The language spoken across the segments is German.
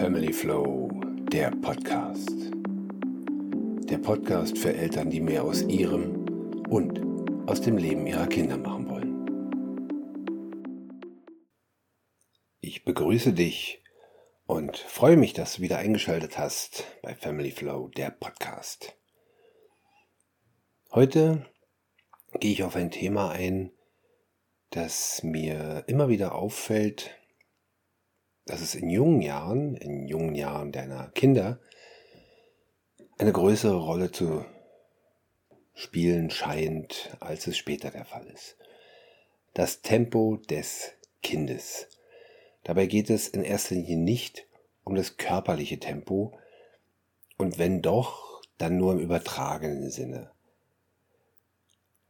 Family Flow, der Podcast. Der Podcast für Eltern, die mehr aus ihrem und aus dem Leben ihrer Kinder machen wollen. Ich begrüße dich und freue mich, dass du wieder eingeschaltet hast bei Family Flow, der Podcast. Heute gehe ich auf ein Thema ein, das mir immer wieder auffällt, dass es in jungen Jahren, in jungen Jahren deiner Kinder, eine größere Rolle zu spielen scheint, als es später der Fall ist. Das Tempo des Kindes. Dabei geht es in erster Linie nicht um das körperliche Tempo und wenn doch, dann nur im übertragenen Sinne.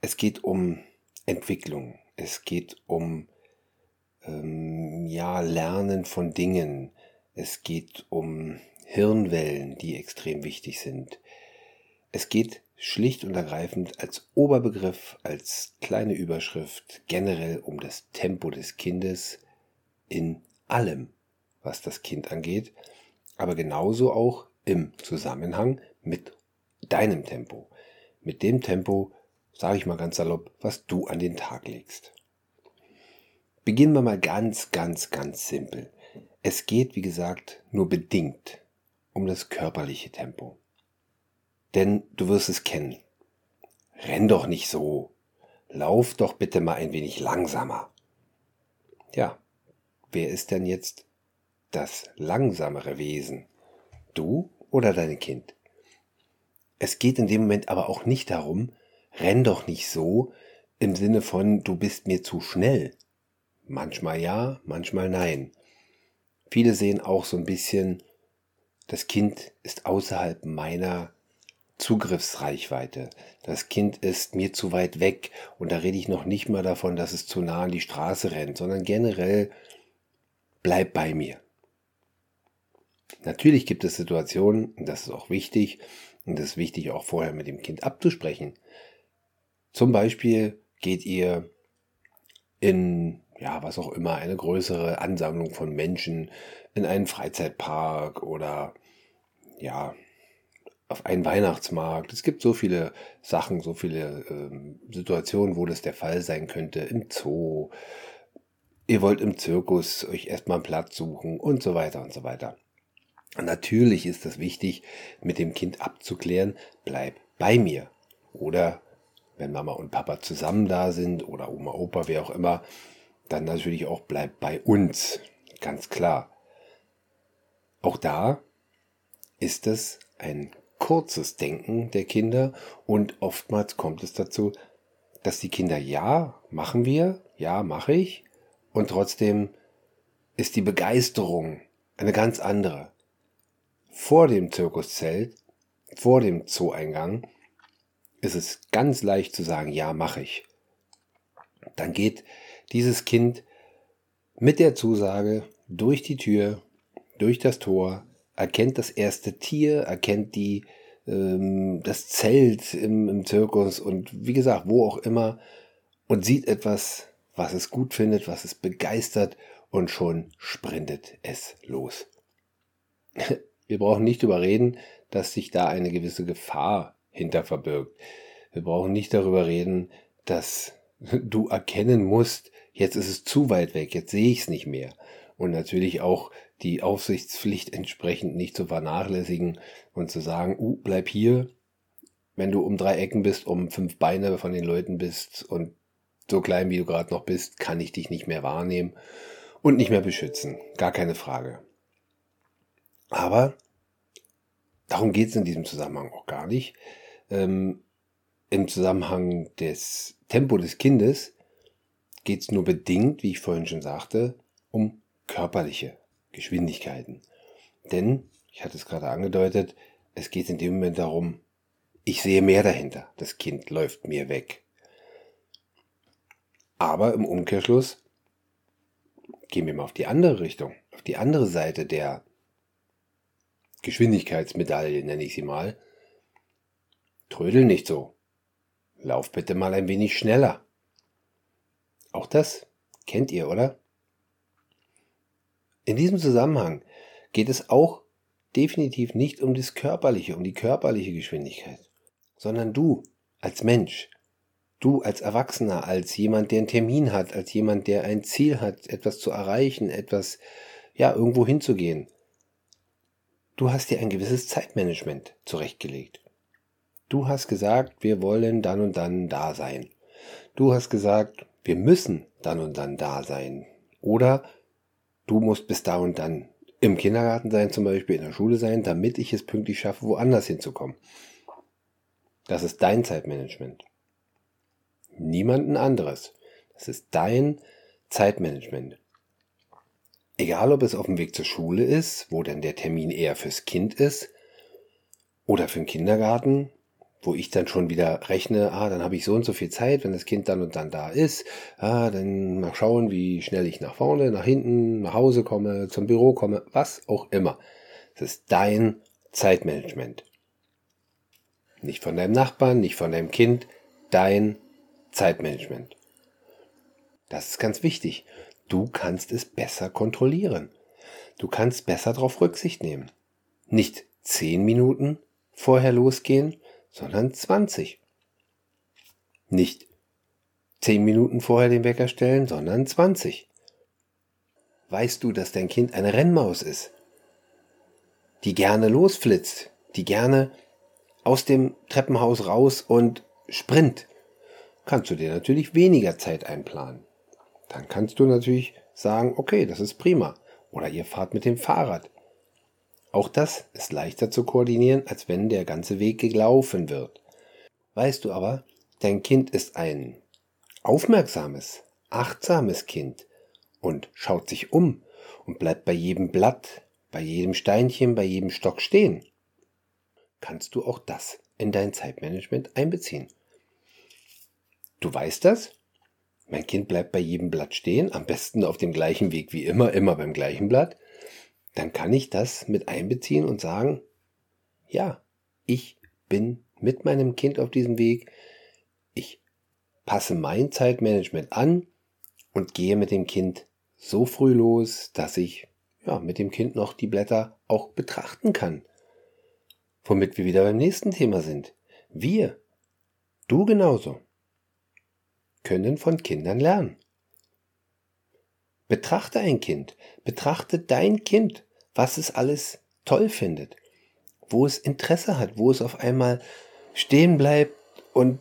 Es geht um Entwicklung, es geht um ähm, ja, Lernen von Dingen. Es geht um Hirnwellen, die extrem wichtig sind. Es geht schlicht und ergreifend als Oberbegriff, als kleine Überschrift generell um das Tempo des Kindes in allem, was das Kind angeht, aber genauso auch im Zusammenhang mit deinem Tempo, mit dem Tempo, sage ich mal ganz salopp, was du an den Tag legst. Beginnen wir mal ganz, ganz, ganz simpel. Es geht, wie gesagt, nur bedingt um das körperliche Tempo. Denn du wirst es kennen. Renn doch nicht so. Lauf doch bitte mal ein wenig langsamer. Ja, wer ist denn jetzt das langsamere Wesen? Du oder dein Kind? Es geht in dem Moment aber auch nicht darum, renn doch nicht so im Sinne von, du bist mir zu schnell, Manchmal ja, manchmal nein. Viele sehen auch so ein bisschen, das Kind ist außerhalb meiner Zugriffsreichweite. Das Kind ist mir zu weit weg und da rede ich noch nicht mal davon, dass es zu nah an die Straße rennt, sondern generell bleib bei mir. Natürlich gibt es Situationen, und das ist auch wichtig, und das ist wichtig auch vorher mit dem Kind abzusprechen. Zum Beispiel geht ihr in ja, was auch immer, eine größere Ansammlung von Menschen in einen Freizeitpark oder ja, auf einen Weihnachtsmarkt. Es gibt so viele Sachen, so viele ähm, Situationen, wo das der Fall sein könnte. Im Zoo. Ihr wollt im Zirkus euch erstmal einen Platz suchen und so weiter und so weiter. Natürlich ist es wichtig, mit dem Kind abzuklären, bleib bei mir. Oder wenn Mama und Papa zusammen da sind oder Oma, Opa, wer auch immer, dann natürlich auch bleibt bei uns, ganz klar. Auch da ist es ein kurzes Denken der Kinder und oftmals kommt es dazu, dass die Kinder ja, machen wir, ja, mache ich und trotzdem ist die Begeisterung eine ganz andere. Vor dem Zirkuszelt, vor dem Zoo-Eingang ist es ganz leicht zu sagen, ja, mache ich. Dann geht dieses Kind mit der Zusage durch die Tür, durch das Tor, erkennt das erste Tier, erkennt die, ähm, das Zelt im, im Zirkus und wie gesagt, wo auch immer und sieht etwas, was es gut findet, was es begeistert und schon sprintet es los. Wir brauchen nicht überreden, dass sich da eine gewisse Gefahr hinter verbirgt. Wir brauchen nicht darüber reden, dass du erkennen musst, jetzt ist es zu weit weg, jetzt sehe ich es nicht mehr. Und natürlich auch die Aufsichtspflicht entsprechend nicht zu vernachlässigen und zu sagen, uh, bleib hier, wenn du um drei Ecken bist, um fünf Beine von den Leuten bist und so klein wie du gerade noch bist, kann ich dich nicht mehr wahrnehmen und nicht mehr beschützen. Gar keine Frage. Aber darum geht es in diesem Zusammenhang auch gar nicht. Ähm, Im Zusammenhang des Tempo des Kindes geht es nur bedingt, wie ich vorhin schon sagte, um körperliche Geschwindigkeiten. Denn, ich hatte es gerade angedeutet, es geht in dem Moment darum, ich sehe mehr dahinter. Das Kind läuft mir weg. Aber im Umkehrschluss gehen wir mal auf die andere Richtung, auf die andere Seite der Geschwindigkeitsmedaille, nenne ich sie mal. Trödel nicht so. Lauf bitte mal ein wenig schneller. Auch das kennt ihr, oder? In diesem Zusammenhang geht es auch definitiv nicht um das Körperliche, um die körperliche Geschwindigkeit, sondern du als Mensch, du als Erwachsener, als jemand, der einen Termin hat, als jemand, der ein Ziel hat, etwas zu erreichen, etwas, ja, irgendwo hinzugehen. Du hast dir ein gewisses Zeitmanagement zurechtgelegt. Du hast gesagt, wir wollen dann und dann da sein. Du hast gesagt, wir müssen dann und dann da sein. Oder du musst bis da und dann im Kindergarten sein, zum Beispiel in der Schule sein, damit ich es pünktlich schaffe, woanders hinzukommen. Das ist dein Zeitmanagement. Niemanden anderes. Das ist dein Zeitmanagement. Egal, ob es auf dem Weg zur Schule ist, wo dann der Termin eher fürs Kind ist, oder für den Kindergarten, wo ich dann schon wieder rechne, ah, dann habe ich so und so viel Zeit, wenn das Kind dann und dann da ist, ah, dann mal schauen, wie schnell ich nach vorne, nach hinten, nach Hause komme, zum Büro komme, was auch immer. Es ist dein Zeitmanagement. Nicht von deinem Nachbarn, nicht von deinem Kind, dein Zeitmanagement. Das ist ganz wichtig. Du kannst es besser kontrollieren. Du kannst besser darauf Rücksicht nehmen. Nicht zehn Minuten vorher losgehen, sondern 20. Nicht 10 Minuten vorher den Wecker stellen, sondern 20. Weißt du, dass dein Kind eine Rennmaus ist, die gerne losflitzt, die gerne aus dem Treppenhaus raus und sprint, kannst du dir natürlich weniger Zeit einplanen. Dann kannst du natürlich sagen, okay, das ist prima. Oder ihr fahrt mit dem Fahrrad. Auch das ist leichter zu koordinieren, als wenn der ganze Weg gelaufen wird. Weißt du aber, dein Kind ist ein aufmerksames, achtsames Kind und schaut sich um und bleibt bei jedem Blatt, bei jedem Steinchen, bei jedem Stock stehen. Kannst du auch das in dein Zeitmanagement einbeziehen. Du weißt das? Mein Kind bleibt bei jedem Blatt stehen, am besten auf dem gleichen Weg wie immer, immer beim gleichen Blatt dann kann ich das mit einbeziehen und sagen, ja, ich bin mit meinem Kind auf diesem Weg, ich passe mein Zeitmanagement an und gehe mit dem Kind so früh los, dass ich ja, mit dem Kind noch die Blätter auch betrachten kann. Womit wir wieder beim nächsten Thema sind. Wir, du genauso, können von Kindern lernen. Betrachte ein Kind, betrachte dein Kind, was es alles toll findet, wo es Interesse hat, wo es auf einmal stehen bleibt und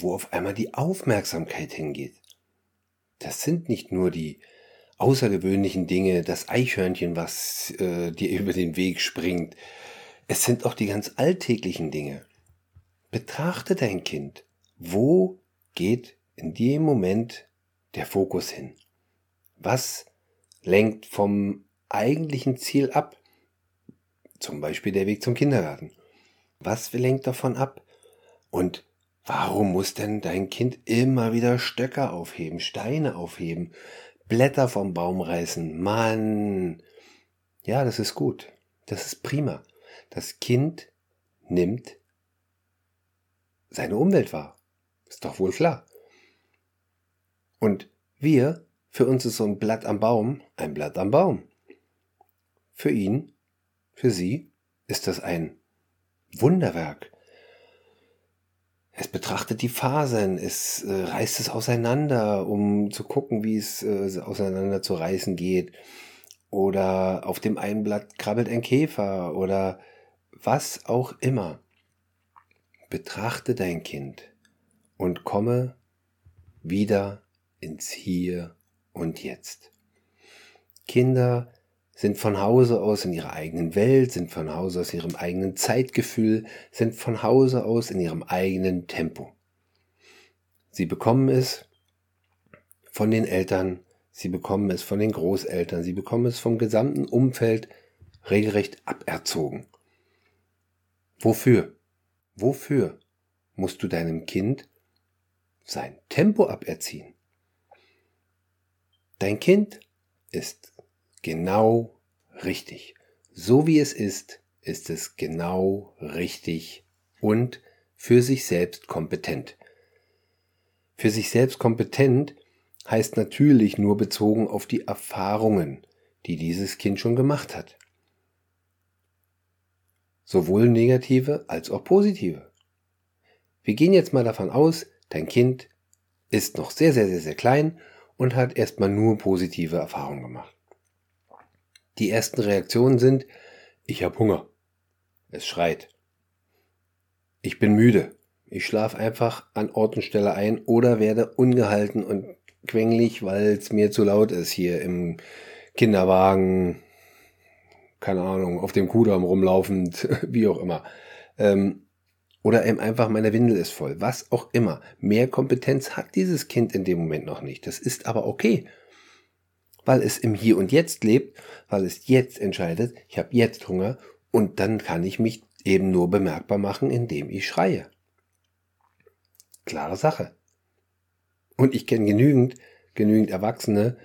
wo auf einmal die Aufmerksamkeit hingeht. Das sind nicht nur die außergewöhnlichen Dinge, das Eichhörnchen, was äh, dir über den Weg springt. Es sind auch die ganz alltäglichen Dinge. Betrachte dein Kind. Wo geht in dem Moment der Fokus hin? Was lenkt vom eigentlichen Ziel ab? Zum Beispiel der Weg zum Kindergarten. Was lenkt davon ab? Und warum muss denn dein Kind immer wieder Stöcker aufheben, Steine aufheben, Blätter vom Baum reißen? Mann! Ja, das ist gut. Das ist prima. Das Kind nimmt seine Umwelt wahr. Ist doch wohl klar. Und wir, für uns ist so ein Blatt am Baum ein Blatt am Baum. Für ihn, für sie ist das ein Wunderwerk. Es betrachtet die Fasern, es äh, reißt es auseinander, um zu gucken, wie es äh, auseinander zu reißen geht. Oder auf dem einen Blatt krabbelt ein Käfer oder was auch immer. Betrachte dein Kind und komme wieder ins Hier und Jetzt. Kinder sind von Hause aus in ihrer eigenen Welt, sind von Hause aus ihrem eigenen Zeitgefühl, sind von Hause aus in ihrem eigenen Tempo. Sie bekommen es von den Eltern, sie bekommen es von den Großeltern, sie bekommen es vom gesamten Umfeld regelrecht aberzogen. Wofür? Wofür musst du deinem Kind sein Tempo aberziehen? Dein Kind ist genau richtig. So wie es ist, ist es genau richtig und für sich selbst kompetent. Für sich selbst kompetent heißt natürlich nur bezogen auf die Erfahrungen, die dieses Kind schon gemacht hat. Sowohl negative als auch positive. Wir gehen jetzt mal davon aus, dein Kind ist noch sehr, sehr, sehr, sehr klein und hat erstmal nur positive Erfahrungen gemacht. Die ersten Reaktionen sind, ich habe Hunger. Es schreit. Ich bin müde. Ich schlafe einfach an Ort und Stelle ein oder werde ungehalten und quengelig, weil es mir zu laut ist hier im Kinderwagen, keine Ahnung, auf dem Kudamm rumlaufend, wie auch immer. Ähm, oder eben einfach meine Windel ist voll, was auch immer. Mehr Kompetenz hat dieses Kind in dem Moment noch nicht. Das ist aber okay, weil es im Hier und Jetzt lebt, weil es jetzt entscheidet, ich habe jetzt Hunger und dann kann ich mich eben nur bemerkbar machen, indem ich schreie. Klare Sache. Und ich kenne genügend, genügend Erwachsene,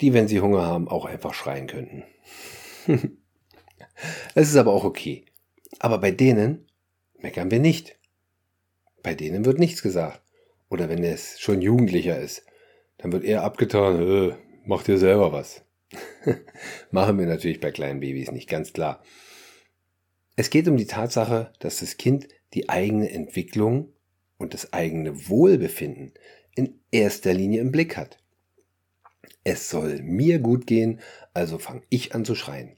die, wenn sie Hunger haben, auch einfach schreien könnten. Es ist aber auch okay. Aber bei denen meckern wir nicht. Bei denen wird nichts gesagt. Oder wenn es schon Jugendlicher ist, dann wird eher abgetan, äh, mach dir selber was. Machen wir natürlich bei kleinen Babys nicht, ganz klar. Es geht um die Tatsache, dass das Kind die eigene Entwicklung und das eigene Wohlbefinden in erster Linie im Blick hat. Es soll mir gut gehen, also fange ich an zu schreien.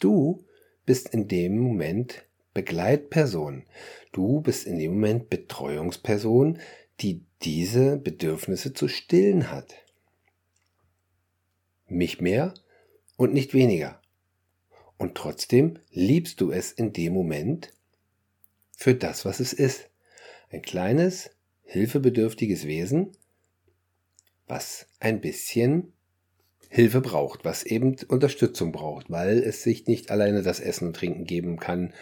Du bist in dem Moment Begleitperson. Du bist in dem Moment Betreuungsperson, die diese Bedürfnisse zu stillen hat. Mich mehr und nicht weniger. Und trotzdem liebst du es in dem Moment für das, was es ist. Ein kleines, hilfebedürftiges Wesen, was ein bisschen Hilfe braucht, was eben Unterstützung braucht, weil es sich nicht alleine das Essen und Trinken geben kann,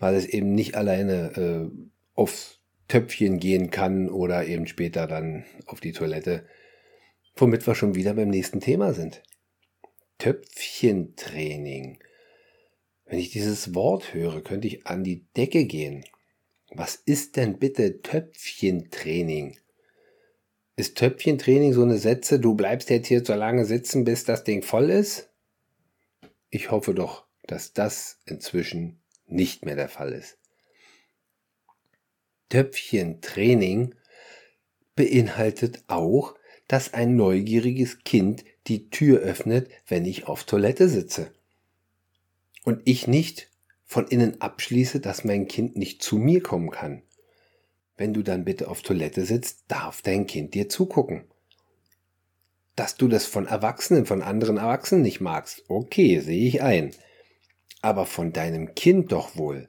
weil es eben nicht alleine äh, aufs Töpfchen gehen kann oder eben später dann auf die Toilette, womit wir schon wieder beim nächsten Thema sind. Töpfchentraining. Wenn ich dieses Wort höre, könnte ich an die Decke gehen. Was ist denn bitte Töpfchentraining? Ist Töpfchentraining so eine Sätze, du bleibst jetzt hier so lange sitzen, bis das Ding voll ist? Ich hoffe doch, dass das inzwischen nicht mehr der Fall ist. Töpfchentraining beinhaltet auch, dass ein neugieriges Kind die Tür öffnet, wenn ich auf Toilette sitze und ich nicht von innen abschließe, dass mein Kind nicht zu mir kommen kann. Wenn du dann bitte auf Toilette sitzt, darf dein Kind dir zugucken. Dass du das von Erwachsenen, von anderen Erwachsenen nicht magst, okay, sehe ich ein. Aber von deinem Kind doch wohl.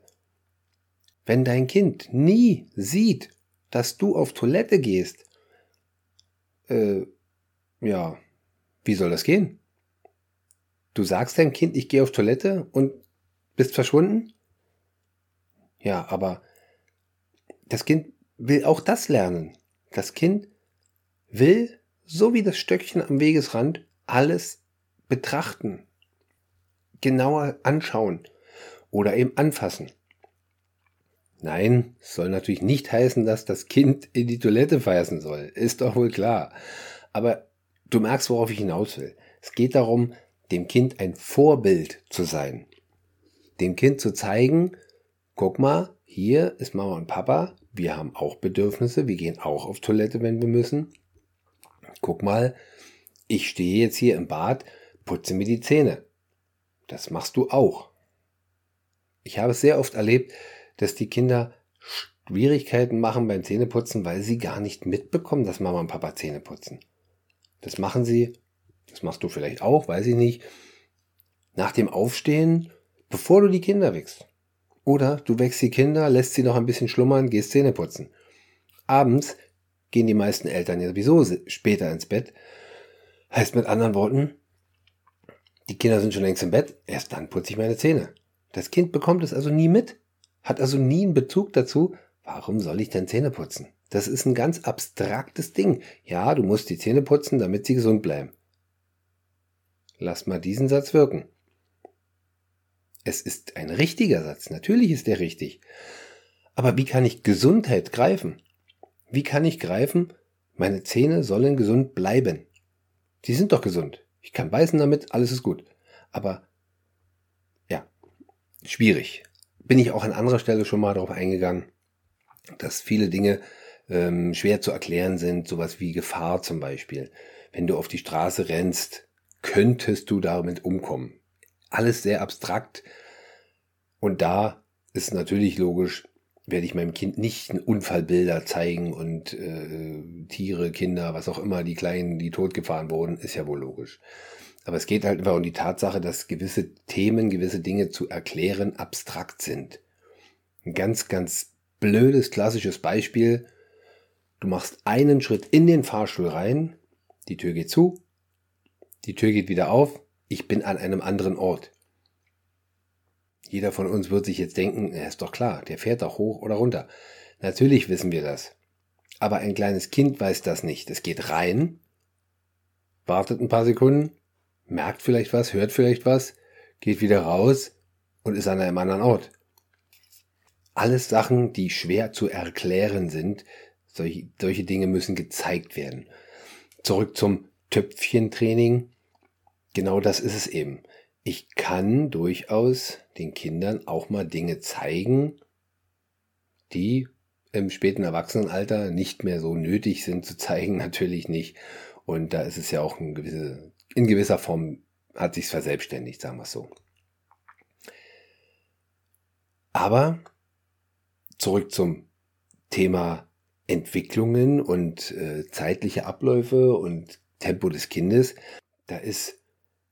Wenn dein Kind nie sieht, dass du auf Toilette gehst, äh, ja, wie soll das gehen? Du sagst deinem Kind, ich gehe auf Toilette und bist verschwunden? Ja, aber das Kind will auch das lernen. Das Kind will, so wie das Stöckchen am Wegesrand, alles betrachten, genauer anschauen oder eben anfassen. Nein, soll natürlich nicht heißen, dass das Kind in die Toilette pfeifen soll. Ist doch wohl klar. Aber du merkst, worauf ich hinaus will. Es geht darum, dem Kind ein Vorbild zu sein. Dem Kind zu zeigen, guck mal, hier ist Mama und Papa, wir haben auch Bedürfnisse, wir gehen auch auf Toilette, wenn wir müssen. Guck mal, ich stehe jetzt hier im Bad, putze mir die Zähne. Das machst du auch. Ich habe es sehr oft erlebt, dass die Kinder Schwierigkeiten machen beim Zähneputzen, weil sie gar nicht mitbekommen, dass Mama und Papa Zähne putzen. Das machen sie das machst du vielleicht auch, weiß ich nicht, nach dem Aufstehen, bevor du die Kinder wächst. Oder du wächst die Kinder, lässt sie noch ein bisschen schlummern, gehst Zähne putzen. Abends gehen die meisten Eltern ja sowieso später ins Bett. Heißt mit anderen Worten, die Kinder sind schon längst im Bett, erst dann putze ich meine Zähne. Das Kind bekommt es also nie mit, hat also nie einen Bezug dazu, warum soll ich denn Zähne putzen? Das ist ein ganz abstraktes Ding. Ja, du musst die Zähne putzen, damit sie gesund bleiben. Lass mal diesen Satz wirken. Es ist ein richtiger Satz, natürlich ist er richtig. Aber wie kann ich Gesundheit greifen? Wie kann ich greifen, meine Zähne sollen gesund bleiben? Die sind doch gesund. Ich kann beißen damit, alles ist gut. Aber ja, schwierig. Bin ich auch an anderer Stelle schon mal darauf eingegangen, dass viele Dinge ähm, schwer zu erklären sind, sowas wie Gefahr zum Beispiel. Wenn du auf die Straße rennst, könntest du damit umkommen. Alles sehr abstrakt. Und da ist natürlich logisch, werde ich meinem Kind nicht Unfallbilder zeigen und äh, Tiere, Kinder, was auch immer, die Kleinen, die totgefahren wurden, ist ja wohl logisch. Aber es geht halt einfach um die Tatsache, dass gewisse Themen, gewisse Dinge zu erklären abstrakt sind. Ein ganz, ganz blödes, klassisches Beispiel. Du machst einen Schritt in den Fahrstuhl rein, die Tür geht zu, die Tür geht wieder auf, ich bin an einem anderen Ort. Jeder von uns wird sich jetzt denken, er ist doch klar, der fährt doch hoch oder runter. Natürlich wissen wir das. Aber ein kleines Kind weiß das nicht. Es geht rein, wartet ein paar Sekunden, merkt vielleicht was, hört vielleicht was, geht wieder raus und ist an einem anderen Ort. Alles Sachen, die schwer zu erklären sind. Solche, solche Dinge müssen gezeigt werden. Zurück zum Töpfchentraining. Genau das ist es eben ich kann durchaus den Kindern auch mal Dinge zeigen, die im späten Erwachsenenalter nicht mehr so nötig sind zu zeigen, natürlich nicht. Und da ist es ja auch in, gewisse, in gewisser Form hat sich verselbstständigt, sagen wir es so. Aber zurück zum Thema Entwicklungen und äh, zeitliche Abläufe und Tempo des Kindes. Da ist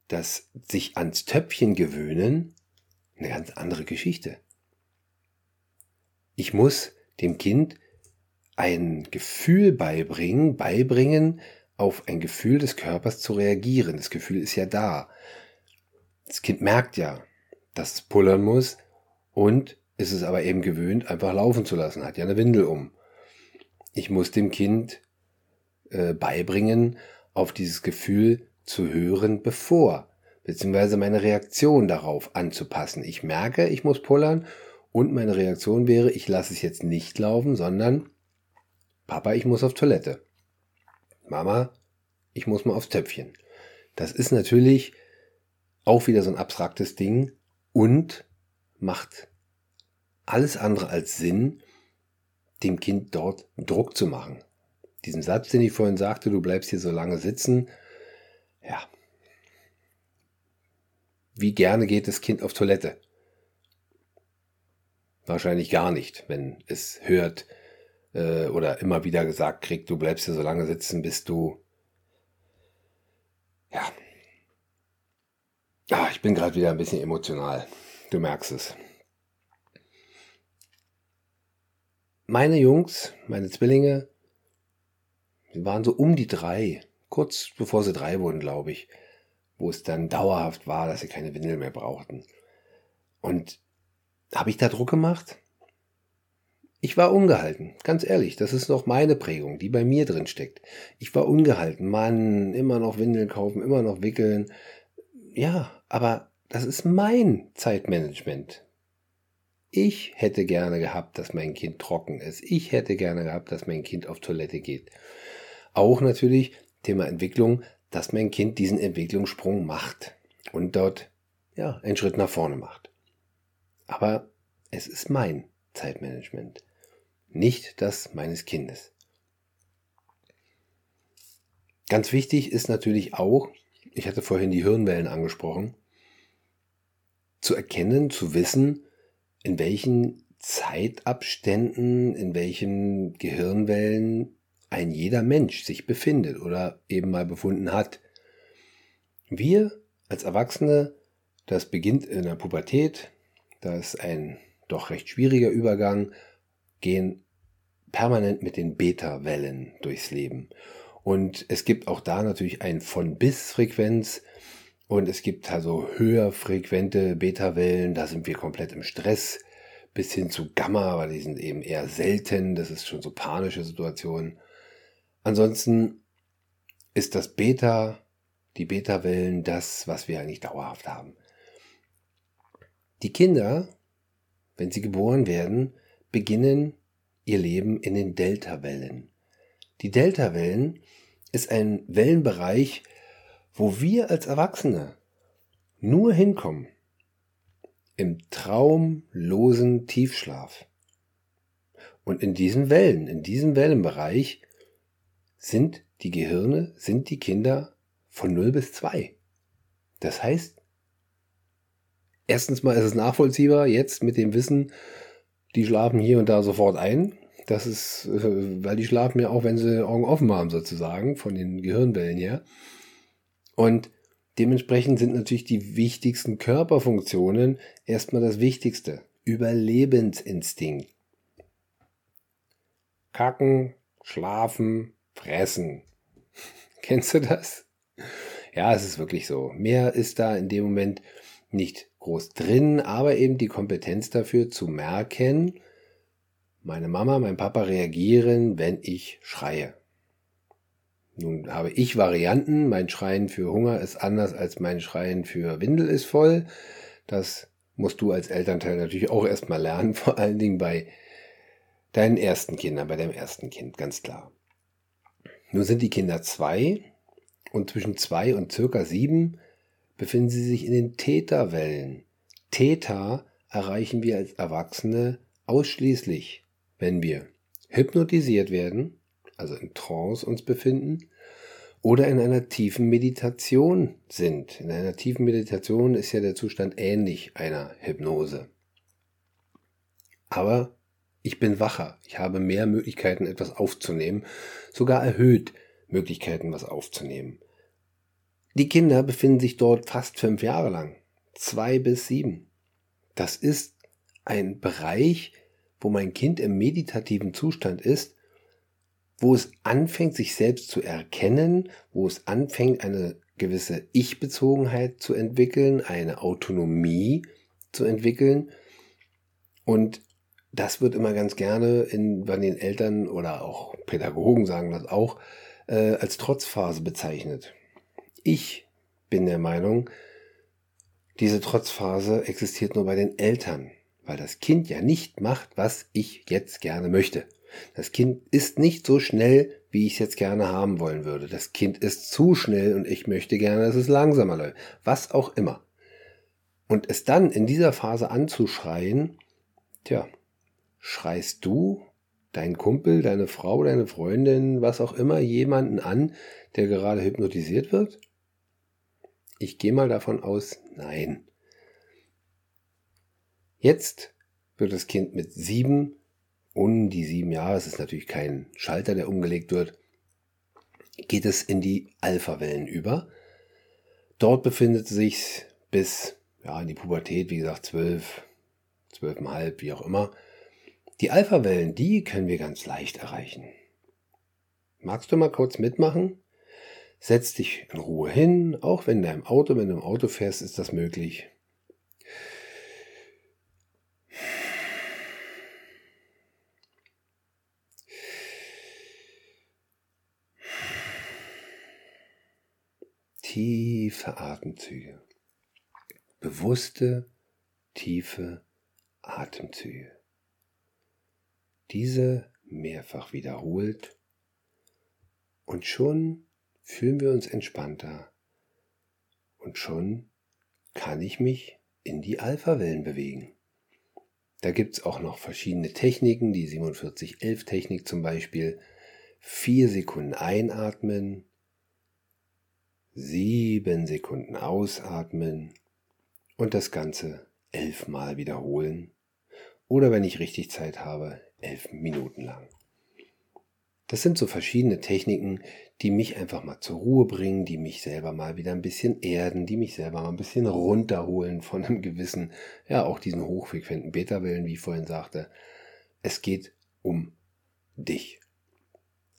das sich ans Töpfchen gewöhnen eine ganz andere Geschichte. Ich muss dem Kind ein Gefühl beibringen, beibringen, auf ein Gefühl des Körpers zu reagieren. Das Gefühl ist ja da. Das Kind merkt ja, dass es pullern muss und ist es aber eben gewöhnt, einfach laufen zu lassen, hat ja eine Windel um. Ich muss dem Kind äh, beibringen, auf dieses Gefühl zu hören, bevor, beziehungsweise meine Reaktion darauf anzupassen. Ich merke, ich muss pullern und meine Reaktion wäre, ich lasse es jetzt nicht laufen, sondern Papa, ich muss auf Toilette. Mama, ich muss mal aufs Töpfchen. Das ist natürlich auch wieder so ein abstraktes Ding und macht alles andere als Sinn, dem Kind dort Druck zu machen. Diesen Satz, den ich vorhin sagte, du bleibst hier so lange sitzen, Wie gerne geht das Kind auf Toilette? Wahrscheinlich gar nicht, wenn es hört äh, oder immer wieder gesagt kriegt, du bleibst hier so lange sitzen, bis du... Ja. Ah, ich bin gerade wieder ein bisschen emotional. Du merkst es. Meine Jungs, meine Zwillinge, waren so um die drei kurz bevor sie drei wurden, glaube ich, wo es dann dauerhaft war, dass sie keine Windel mehr brauchten. Und habe ich da Druck gemacht? Ich war ungehalten, ganz ehrlich, das ist noch meine Prägung, die bei mir drin steckt. Ich war ungehalten, Mann, immer noch Windeln kaufen, immer noch wickeln. Ja, aber das ist mein Zeitmanagement. Ich hätte gerne gehabt, dass mein Kind trocken ist. Ich hätte gerne gehabt, dass mein Kind auf Toilette geht. Auch natürlich Thema Entwicklung, dass mein Kind diesen Entwicklungssprung macht und dort ja einen Schritt nach vorne macht. Aber es ist mein Zeitmanagement, nicht das meines Kindes. Ganz wichtig ist natürlich auch, ich hatte vorhin die Hirnwellen angesprochen, zu erkennen, zu wissen, in welchen Zeitabständen, in welchen Gehirnwellen ein jeder Mensch sich befindet oder eben mal befunden hat. Wir als Erwachsene, das beginnt in der Pubertät, da ist ein doch recht schwieriger Übergang, gehen permanent mit den Beta-Wellen durchs Leben. Und es gibt auch da natürlich ein von bis Frequenz und es gibt also höher frequente Beta-Wellen, da sind wir komplett im Stress, bis hin zu Gamma, aber die sind eben eher selten, das ist schon so panische Situationen. Ansonsten ist das Beta, die Beta-Wellen, das, was wir eigentlich dauerhaft haben. Die Kinder, wenn sie geboren werden, beginnen ihr Leben in den Delta-Wellen. Die Delta-Wellen ist ein Wellenbereich, wo wir als Erwachsene nur hinkommen im traumlosen Tiefschlaf. Und in diesen Wellen, in diesem Wellenbereich sind die Gehirne, sind die Kinder von 0 bis 2. Das heißt, erstens mal ist es nachvollziehbar, jetzt mit dem Wissen, die schlafen hier und da sofort ein. Das ist, äh, weil die schlafen ja auch, wenn sie Augen offen haben, sozusagen, von den Gehirnwellen her. Und dementsprechend sind natürlich die wichtigsten Körperfunktionen erstmal das Wichtigste. Überlebensinstinkt. Kacken, schlafen, fressen. Kennst du das? Ja, es ist wirklich so. Mehr ist da in dem Moment nicht groß drin, aber eben die Kompetenz dafür zu merken, meine Mama, mein Papa reagieren, wenn ich schreie. Nun habe ich Varianten. Mein Schreien für Hunger ist anders als mein Schreien für Windel ist voll. Das musst du als Elternteil natürlich auch erstmal lernen, vor allen Dingen bei deinen ersten Kindern, bei deinem ersten Kind, ganz klar. Nun sind die Kinder zwei und zwischen zwei und circa sieben befinden sie sich in den Täterwellen. Täter erreichen wir als Erwachsene ausschließlich, wenn wir hypnotisiert werden, also in Trance uns befinden, oder in einer tiefen Meditation sind. In einer tiefen Meditation ist ja der Zustand ähnlich einer Hypnose. Aber ich bin wacher, ich habe mehr Möglichkeiten, etwas aufzunehmen, sogar erhöht Möglichkeiten, was aufzunehmen. Die Kinder befinden sich dort fast fünf Jahre lang, zwei bis sieben. Das ist ein Bereich, wo mein Kind im meditativen Zustand ist, wo es anfängt, sich selbst zu erkennen, wo es anfängt, eine gewisse Ich-Bezogenheit zu entwickeln, eine Autonomie zu entwickeln. Und das wird immer ganz gerne in, bei den Eltern oder auch Pädagogen sagen das auch, äh, als Trotzphase bezeichnet. Ich bin der Meinung, diese Trotzphase existiert nur bei den Eltern, weil das Kind ja nicht macht, was ich jetzt gerne möchte. Das Kind ist nicht so schnell, wie ich es jetzt gerne haben wollen würde. Das Kind ist zu schnell und ich möchte gerne, dass es langsamer läuft. Was auch immer. Und es dann in dieser Phase anzuschreien, tja, schreist du deinen Kumpel, deine Frau, deine Freundin, was auch immer, jemanden an, der gerade hypnotisiert wird? Ich gehe mal davon aus, nein. Jetzt wird das Kind mit sieben, um die sieben Jahre, es ist natürlich kein Schalter, der umgelegt wird, geht es in die Alpha-Wellen über. Dort befindet sich bis ja, in die Pubertät, wie gesagt, zwölf, zwölfeinhalb, wie auch immer, die Alpha-Wellen, die können wir ganz leicht erreichen. Magst du mal kurz mitmachen? Setz dich in Ruhe hin, auch wenn du im Auto, wenn du im Auto fährst, ist das möglich. Tiefe Atemzüge. Bewusste, tiefe Atemzüge diese mehrfach wiederholt und schon fühlen wir uns entspannter und schon kann ich mich in die Alpha-Wellen bewegen. Da gibt es auch noch verschiedene Techniken, die 4711-Technik zum Beispiel. Vier Sekunden einatmen, sieben Sekunden ausatmen und das Ganze elfmal wiederholen. Oder wenn ich richtig Zeit habe, elf Minuten lang. Das sind so verschiedene Techniken, die mich einfach mal zur Ruhe bringen, die mich selber mal wieder ein bisschen erden, die mich selber mal ein bisschen runterholen von einem gewissen, ja, auch diesen hochfrequenten Beta-Wellen, wie ich vorhin sagte. Es geht um dich.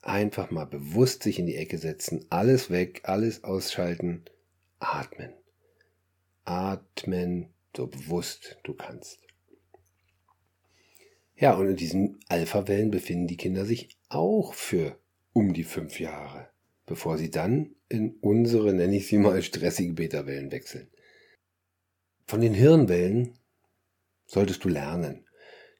Einfach mal bewusst sich in die Ecke setzen, alles weg, alles ausschalten, atmen. Atmen so bewusst du kannst. Ja, und in diesen Alpha-Wellen befinden die Kinder sich auch für um die fünf Jahre, bevor sie dann in unsere, nenne ich sie mal, stressige Beta-Wellen wechseln. Von den Hirnwellen solltest du lernen.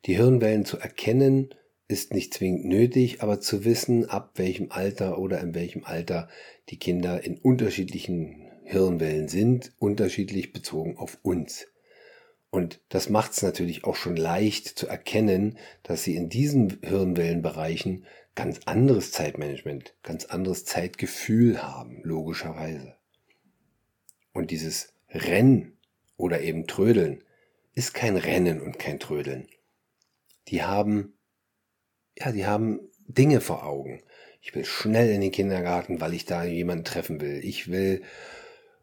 Die Hirnwellen zu erkennen ist nicht zwingend nötig, aber zu wissen, ab welchem Alter oder in welchem Alter die Kinder in unterschiedlichen Hirnwellen sind, unterschiedlich bezogen auf uns. Und das macht es natürlich auch schon leicht zu erkennen, dass sie in diesen Hirnwellenbereichen ganz anderes Zeitmanagement, ganz anderes Zeitgefühl haben, logischerweise. Und dieses Rennen oder eben Trödeln ist kein Rennen und kein Trödeln. Die haben ja, die haben Dinge vor Augen. Ich will schnell in den Kindergarten, weil ich da jemanden treffen will. Ich will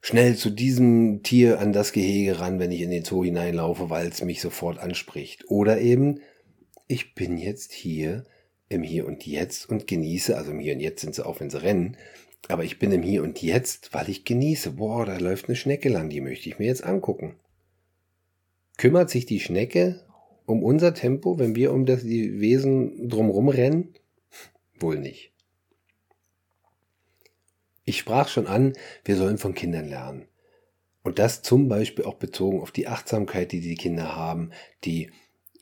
schnell zu diesem Tier an das Gehege ran, wenn ich in den Zoo hineinlaufe, weil es mich sofort anspricht. Oder eben, ich bin jetzt hier im Hier und Jetzt und genieße, also im Hier und Jetzt sind sie auch, wenn sie rennen, aber ich bin im Hier und Jetzt, weil ich genieße. Boah, da läuft eine Schnecke lang, die möchte ich mir jetzt angucken. Kümmert sich die Schnecke um unser Tempo, wenn wir um das, die Wesen drumherum rennen? Wohl nicht. Ich sprach schon an, wir sollen von Kindern lernen. Und das zum Beispiel auch bezogen auf die Achtsamkeit, die die Kinder haben, die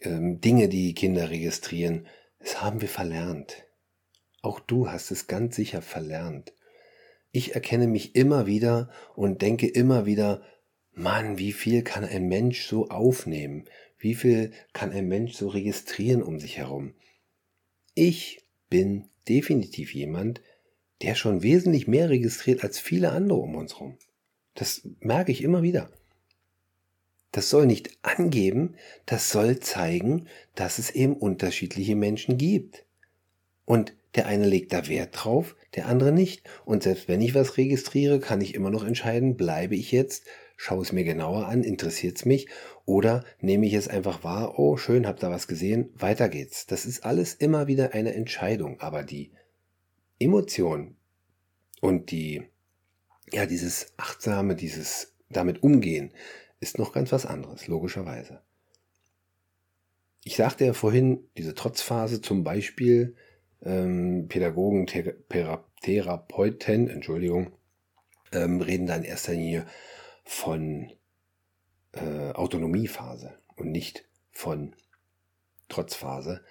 ähm, Dinge, die die Kinder registrieren. Das haben wir verlernt. Auch du hast es ganz sicher verlernt. Ich erkenne mich immer wieder und denke immer wieder, Mann, wie viel kann ein Mensch so aufnehmen? Wie viel kann ein Mensch so registrieren um sich herum? Ich bin definitiv jemand, der schon wesentlich mehr registriert als viele andere um uns herum. Das merke ich immer wieder. Das soll nicht angeben, das soll zeigen, dass es eben unterschiedliche Menschen gibt. Und der eine legt da Wert drauf, der andere nicht. Und selbst wenn ich was registriere, kann ich immer noch entscheiden, bleibe ich jetzt schaue es mir genauer an, interessiert es mich oder nehme ich es einfach wahr, oh schön, hab da was gesehen, weiter geht's. Das ist alles immer wieder eine Entscheidung, aber die Emotion und die, ja, dieses achtsame, dieses damit umgehen, ist noch ganz was anderes, logischerweise. Ich sagte ja vorhin, diese Trotzphase zum Beispiel, ähm, Pädagogen, Thera Therapeuten, Entschuldigung, ähm, reden da in erster Linie von äh, Autonomiephase und nicht von Trotzphase.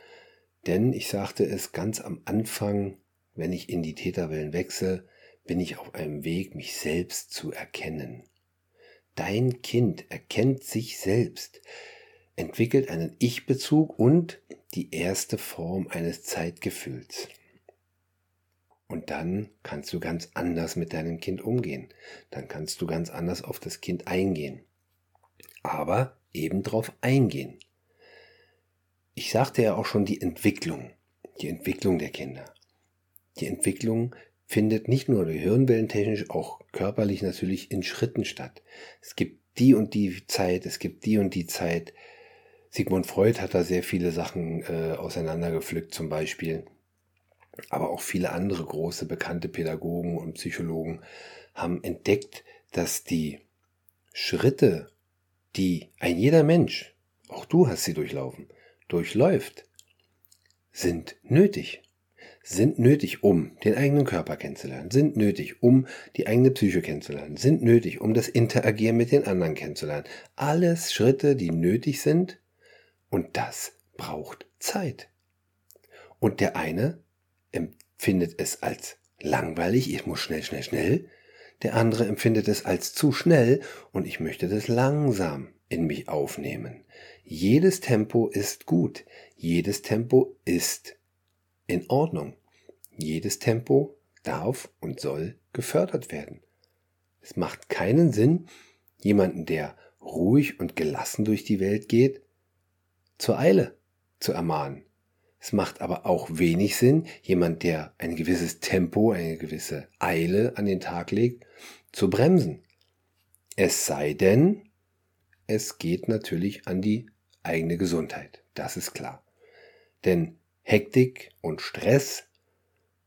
Denn ich sagte es ganz am Anfang, wenn ich in die Täterwellen wechsle, bin ich auf einem Weg, mich selbst zu erkennen. Dein Kind erkennt sich selbst, entwickelt einen Ich-Bezug und die erste Form eines Zeitgefühls. Und dann kannst du ganz anders mit deinem Kind umgehen. Dann kannst du ganz anders auf das Kind eingehen. Aber eben drauf eingehen. Ich sagte ja auch schon die Entwicklung, die Entwicklung der Kinder. Die Entwicklung findet nicht nur hirnwellentechnisch, auch körperlich natürlich in Schritten statt. Es gibt die und die Zeit, es gibt die und die Zeit. Sigmund Freud hat da sehr viele Sachen äh, auseinandergepflückt, zum Beispiel aber auch viele andere große bekannte Pädagogen und Psychologen haben entdeckt, dass die Schritte, die ein jeder Mensch, auch du hast sie durchlaufen, durchläuft, sind nötig. Sind nötig, um den eigenen Körper kennenzulernen, sind nötig, um die eigene Psyche kennenzulernen, sind nötig, um das Interagieren mit den anderen kennenzulernen. Alles Schritte, die nötig sind und das braucht Zeit. Und der eine empfindet es als langweilig, ich muss schnell, schnell, schnell. Der andere empfindet es als zu schnell und ich möchte das langsam in mich aufnehmen. Jedes Tempo ist gut. Jedes Tempo ist in Ordnung. Jedes Tempo darf und soll gefördert werden. Es macht keinen Sinn, jemanden, der ruhig und gelassen durch die Welt geht, zur Eile zu ermahnen. Es macht aber auch wenig Sinn, jemand, der ein gewisses Tempo, eine gewisse Eile an den Tag legt, zu bremsen. Es sei denn, es geht natürlich an die eigene Gesundheit. Das ist klar. Denn Hektik und Stress,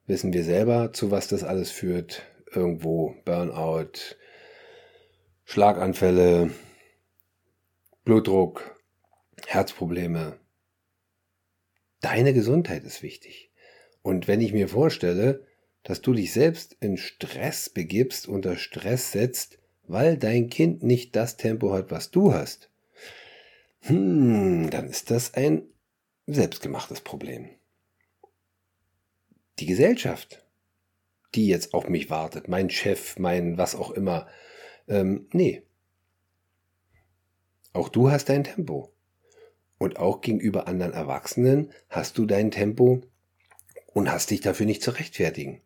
wissen wir selber, zu was das alles führt. Irgendwo Burnout, Schlaganfälle, Blutdruck, Herzprobleme, Deine Gesundheit ist wichtig. Und wenn ich mir vorstelle, dass du dich selbst in Stress begibst, unter Stress setzt, weil dein Kind nicht das Tempo hat, was du hast, hm, dann ist das ein selbstgemachtes Problem. die Gesellschaft, die jetzt auf mich wartet, mein Chef, mein was auch immer. Ähm, nee. Auch du hast dein Tempo. Und auch gegenüber anderen Erwachsenen hast du dein Tempo und hast dich dafür nicht zu rechtfertigen.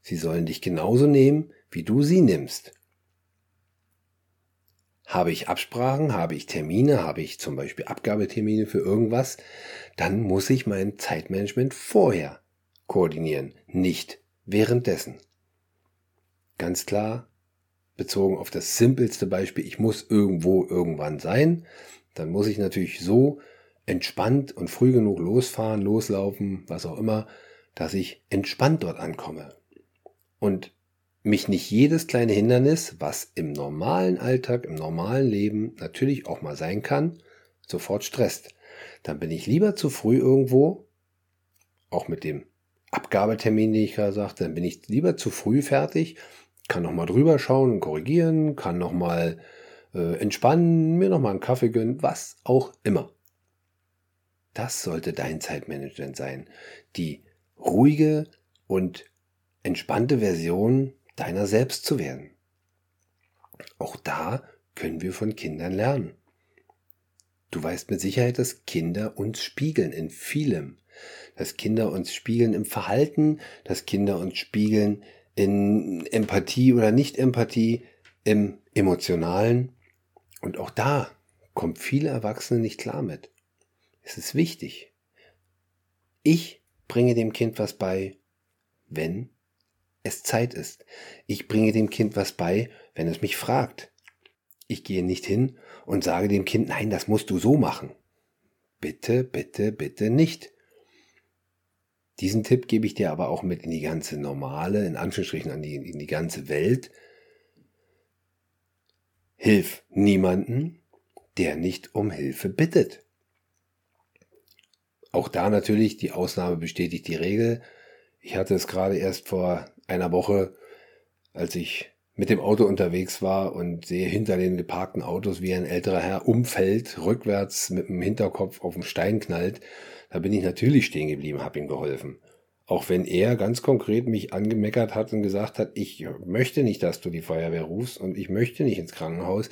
Sie sollen dich genauso nehmen, wie du sie nimmst. Habe ich Absprachen, habe ich Termine, habe ich zum Beispiel Abgabetermine für irgendwas, dann muss ich mein Zeitmanagement vorher koordinieren, nicht währenddessen. Ganz klar, bezogen auf das simpelste Beispiel, ich muss irgendwo irgendwann sein, dann muss ich natürlich so entspannt und früh genug losfahren, loslaufen, was auch immer, dass ich entspannt dort ankomme. Und mich nicht jedes kleine Hindernis, was im normalen Alltag, im normalen Leben natürlich auch mal sein kann, sofort stresst. Dann bin ich lieber zu früh irgendwo, auch mit dem Abgabetermin, den ich gerade sagte, dann bin ich lieber zu früh fertig, kann nochmal drüber schauen und korrigieren, kann nochmal äh, entspannen, mir nochmal einen Kaffee gönnen, was auch immer. Das sollte dein Zeitmanagement sein. Die ruhige und entspannte Version deiner selbst zu werden. Auch da können wir von Kindern lernen. Du weißt mit Sicherheit, dass Kinder uns spiegeln in vielem. Dass Kinder uns spiegeln im Verhalten, dass Kinder uns spiegeln in Empathie oder Nicht-Empathie, im Emotionalen. Und auch da kommt viele Erwachsene nicht klar mit. Es ist wichtig. Ich bringe dem Kind was bei, wenn es Zeit ist. Ich bringe dem Kind was bei, wenn es mich fragt. Ich gehe nicht hin und sage dem Kind, nein, das musst du so machen. Bitte, bitte, bitte nicht. Diesen Tipp gebe ich dir aber auch mit in die ganze normale, in Anführungsstrichen an die, in die ganze Welt. Hilf niemanden, der nicht um Hilfe bittet. Auch da natürlich, die Ausnahme bestätigt die Regel. Ich hatte es gerade erst vor einer Woche, als ich mit dem Auto unterwegs war und sehe hinter den geparkten Autos, wie ein älterer Herr umfällt, rückwärts mit dem Hinterkopf auf den Stein knallt, da bin ich natürlich stehen geblieben, habe ihm geholfen. Auch wenn er ganz konkret mich angemeckert hat und gesagt hat, ich möchte nicht, dass du die Feuerwehr rufst und ich möchte nicht ins Krankenhaus.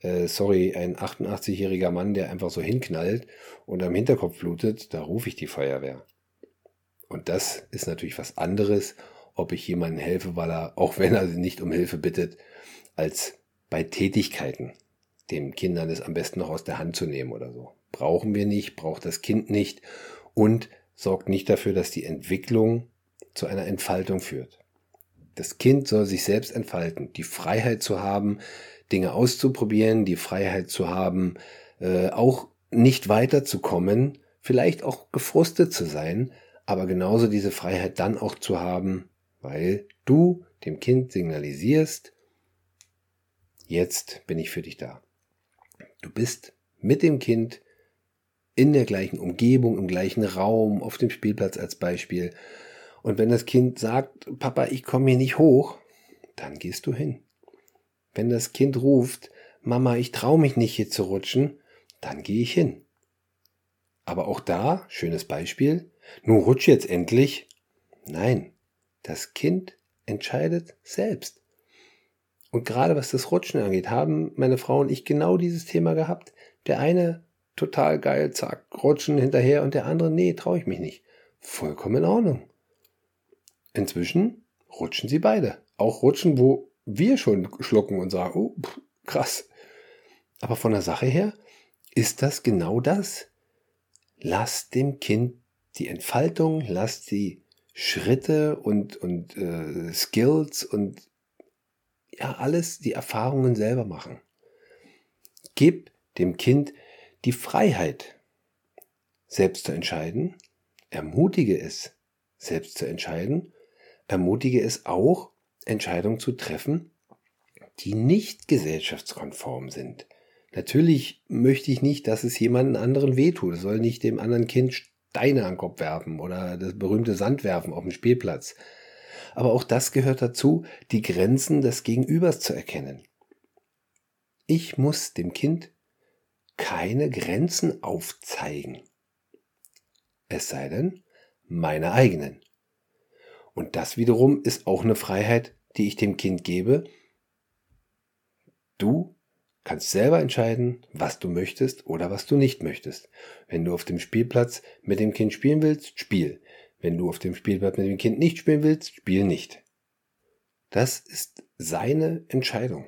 Äh, sorry, ein 88-jähriger Mann, der einfach so hinknallt und am Hinterkopf blutet, da rufe ich die Feuerwehr. Und das ist natürlich was anderes, ob ich jemandem helfe, weil er, auch wenn er nicht um Hilfe bittet, als bei Tätigkeiten, dem Kindern es am besten noch aus der Hand zu nehmen oder so. Brauchen wir nicht, braucht das Kind nicht und sorgt nicht dafür, dass die Entwicklung zu einer Entfaltung führt. Das Kind soll sich selbst entfalten, die Freiheit zu haben, Dinge auszuprobieren, die Freiheit zu haben, äh, auch nicht weiterzukommen, vielleicht auch gefrustet zu sein, aber genauso diese Freiheit dann auch zu haben, weil du dem Kind signalisierst, jetzt bin ich für dich da. Du bist mit dem Kind in der gleichen Umgebung, im gleichen Raum, auf dem Spielplatz als Beispiel. Und wenn das Kind sagt, Papa, ich komme hier nicht hoch, dann gehst du hin. Wenn das Kind ruft, Mama, ich traue mich nicht hier zu rutschen, dann gehe ich hin. Aber auch da, schönes Beispiel, nun rutsch jetzt endlich. Nein, das Kind entscheidet selbst. Und gerade was das Rutschen angeht, haben meine Frau und ich genau dieses Thema gehabt. Der eine total geil, zack, rutschen hinterher und der andere, nee, traue ich mich nicht. Vollkommen in Ordnung. Inzwischen rutschen sie beide. Auch rutschen, wo wir schon schlucken und sagen, oh, pff, krass. Aber von der Sache her ist das genau das. Lass dem Kind die Entfaltung, lass die Schritte und, und äh, Skills und ja, alles die Erfahrungen selber machen. Gib dem Kind die Freiheit, selbst zu entscheiden, ermutige es, selbst zu entscheiden, ermutige es auch, Entscheidungen zu treffen, die nicht gesellschaftskonform sind. Natürlich möchte ich nicht, dass es jemanden anderen wehtut. Es soll nicht dem anderen Kind Steine an den Kopf werfen oder das berühmte Sand werfen auf dem Spielplatz. Aber auch das gehört dazu, die Grenzen des Gegenübers zu erkennen. Ich muss dem Kind keine Grenzen aufzeigen. Es sei denn, meine eigenen. Und das wiederum ist auch eine Freiheit, die ich dem Kind gebe. Du kannst selber entscheiden, was du möchtest oder was du nicht möchtest. Wenn du auf dem Spielplatz mit dem Kind spielen willst, spiel. Wenn du auf dem Spielplatz mit dem Kind nicht spielen willst, spiel nicht. Das ist seine Entscheidung.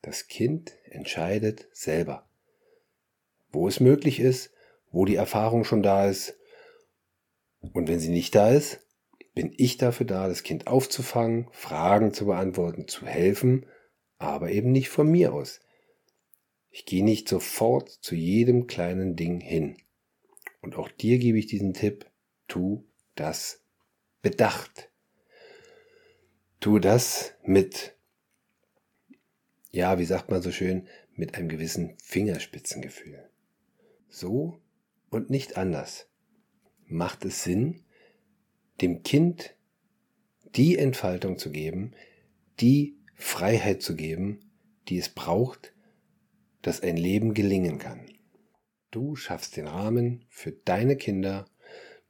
Das Kind entscheidet selber. Wo es möglich ist, wo die Erfahrung schon da ist. Und wenn sie nicht da ist, bin ich dafür da, das Kind aufzufangen, Fragen zu beantworten, zu helfen, aber eben nicht von mir aus. Ich gehe nicht sofort zu jedem kleinen Ding hin. Und auch dir gebe ich diesen Tipp, tu das bedacht. Tu das mit, ja, wie sagt man so schön, mit einem gewissen Fingerspitzengefühl. So und nicht anders. Macht es Sinn, dem Kind die Entfaltung zu geben, die Freiheit zu geben, die es braucht, dass ein Leben gelingen kann. Du schaffst den Rahmen für deine Kinder,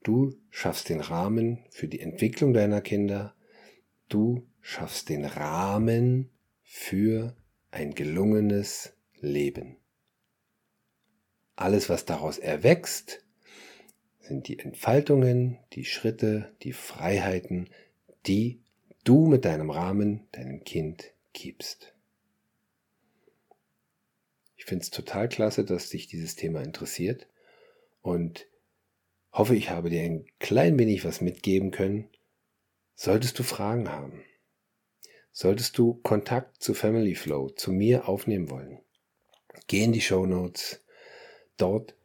du schaffst den Rahmen für die Entwicklung deiner Kinder, du schaffst den Rahmen für ein gelungenes Leben. Alles, was daraus erwächst, sind die Entfaltungen, die Schritte, die Freiheiten, die du mit deinem Rahmen deinem Kind gibst. Ich finde es total klasse, dass dich dieses Thema interessiert und hoffe, ich habe dir ein klein wenig was mitgeben können. Solltest du Fragen haben, solltest du Kontakt zu Family Flow, zu mir aufnehmen wollen, geh in die Show Notes. Dort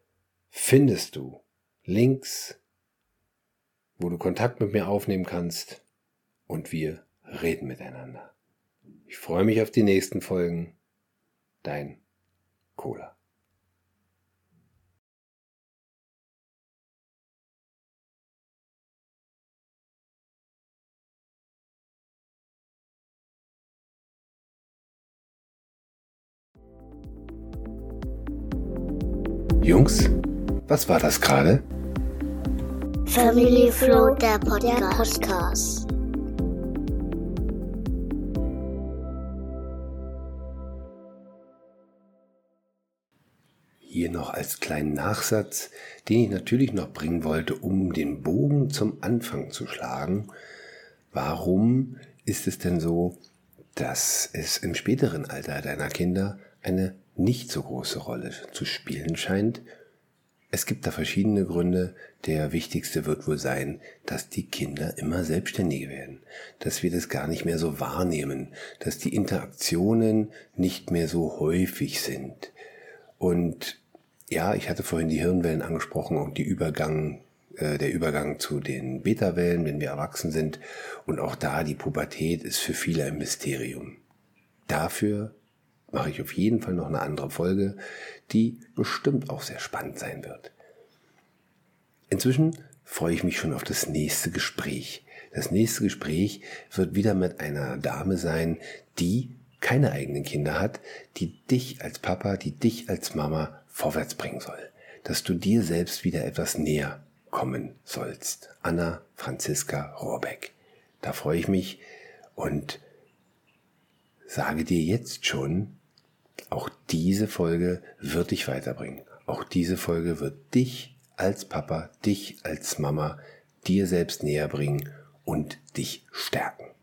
findest du Links, wo du Kontakt mit mir aufnehmen kannst und wir reden miteinander. Ich freue mich auf die nächsten Folgen. Dein Cola. Jungs, was war das gerade? Family Flow, der Podcast. Hier noch als kleinen Nachsatz, den ich natürlich noch bringen wollte, um den Bogen zum Anfang zu schlagen. Warum ist es denn so, dass es im späteren Alter deiner Kinder eine nicht so große Rolle zu spielen scheint? Es gibt da verschiedene Gründe. Der wichtigste wird wohl sein, dass die Kinder immer selbstständiger werden, dass wir das gar nicht mehr so wahrnehmen, dass die Interaktionen nicht mehr so häufig sind. Und ja, ich hatte vorhin die Hirnwellen angesprochen und die Übergang, äh, der Übergang zu den Beta-Wellen, wenn wir erwachsen sind. Und auch da die Pubertät ist für viele ein Mysterium. Dafür mache ich auf jeden Fall noch eine andere Folge, die bestimmt auch sehr spannend sein wird. Inzwischen freue ich mich schon auf das nächste Gespräch. Das nächste Gespräch wird wieder mit einer Dame sein, die keine eigenen Kinder hat, die dich als Papa, die dich als Mama vorwärts bringen soll, dass du dir selbst wieder etwas näher kommen sollst. Anna Franziska Rohrbeck. Da freue ich mich und sage dir jetzt schon, auch diese Folge wird dich weiterbringen. Auch diese Folge wird dich als Papa, dich als Mama, dir selbst näher bringen und dich stärken.